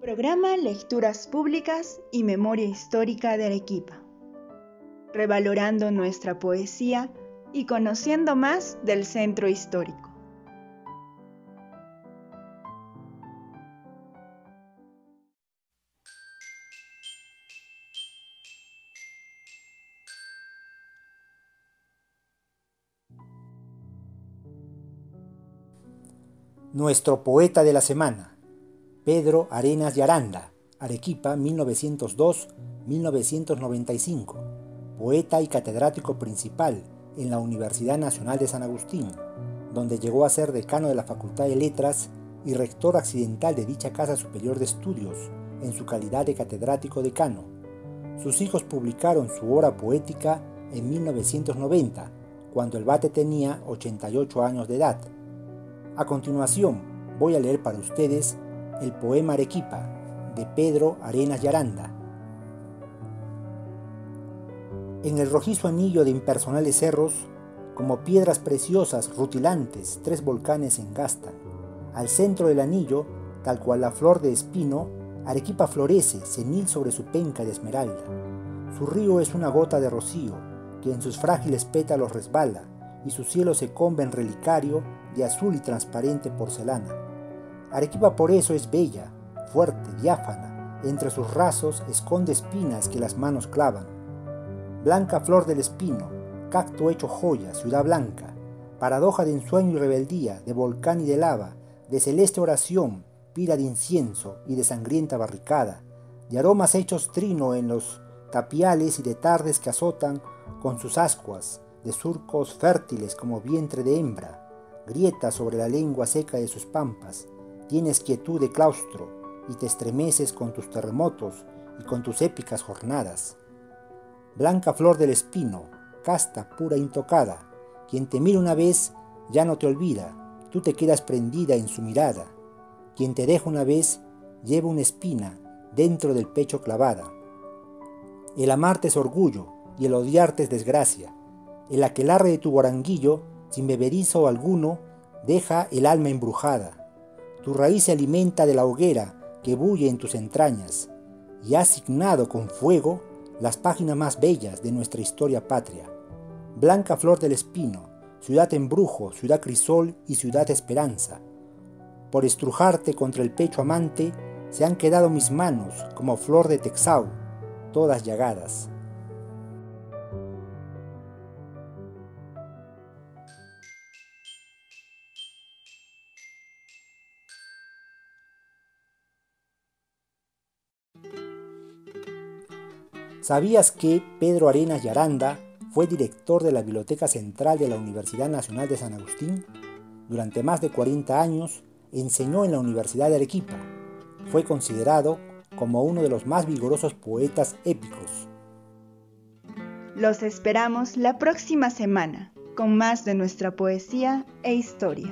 Programa Lecturas Públicas y Memoria Histórica de Arequipa. Revalorando nuestra poesía y conociendo más del centro histórico. Nuestro poeta de la semana, Pedro Arenas Yaranda, Arequipa 1902-1995, poeta y catedrático principal en la Universidad Nacional de San Agustín, donde llegó a ser decano de la Facultad de Letras y rector accidental de dicha Casa Superior de Estudios en su calidad de catedrático decano. Sus hijos publicaron su obra poética en 1990, cuando el bate tenía 88 años de edad. A continuación, voy a leer para ustedes el poema Arequipa de Pedro Arenas Yaranda. En el rojizo anillo de impersonales cerros, como piedras preciosas rutilantes, tres volcanes engastan. Al centro del anillo, tal cual la flor de espino, Arequipa florece, senil sobre su penca de esmeralda. Su río es una gota de rocío, que en sus frágiles pétalos resbala, y su cielo se combe en relicario de azul y transparente porcelana. Arequipa por eso es bella, fuerte, diáfana, entre sus rasos esconde espinas que las manos clavan. Blanca flor del espino, cacto hecho joya, ciudad blanca, paradoja de ensueño y rebeldía, de volcán y de lava, de celeste oración, pira de incienso y de sangrienta barricada, de aromas hechos trino en los tapiales y de tardes que azotan con sus ascuas, de surcos fértiles como vientre de hembra, grieta sobre la lengua seca de sus pampas, tienes quietud de claustro y te estremeces con tus terremotos y con tus épicas jornadas. Blanca flor del espino, casta, pura, intocada, quien te mira una vez ya no te olvida, tú te quedas prendida en su mirada. Quien te deja una vez lleva una espina dentro del pecho clavada. El amarte es orgullo y el odiarte es desgracia. El aquelarre de tu guaranguillo sin beberizo alguno, deja el alma embrujada. Tu raíz se alimenta de la hoguera que bulle en tus entrañas, y has signado con fuego las páginas más bellas de nuestra historia patria. Blanca flor del espino, ciudad embrujo, ciudad crisol y ciudad esperanza. Por estrujarte contra el pecho amante, se han quedado mis manos como flor de texau, todas llagadas. ¿Sabías que Pedro Arenas Yaranda fue director de la Biblioteca Central de la Universidad Nacional de San Agustín? Durante más de 40 años enseñó en la Universidad de Arequipa. Fue considerado como uno de los más vigorosos poetas épicos. Los esperamos la próxima semana con más de nuestra poesía e historia.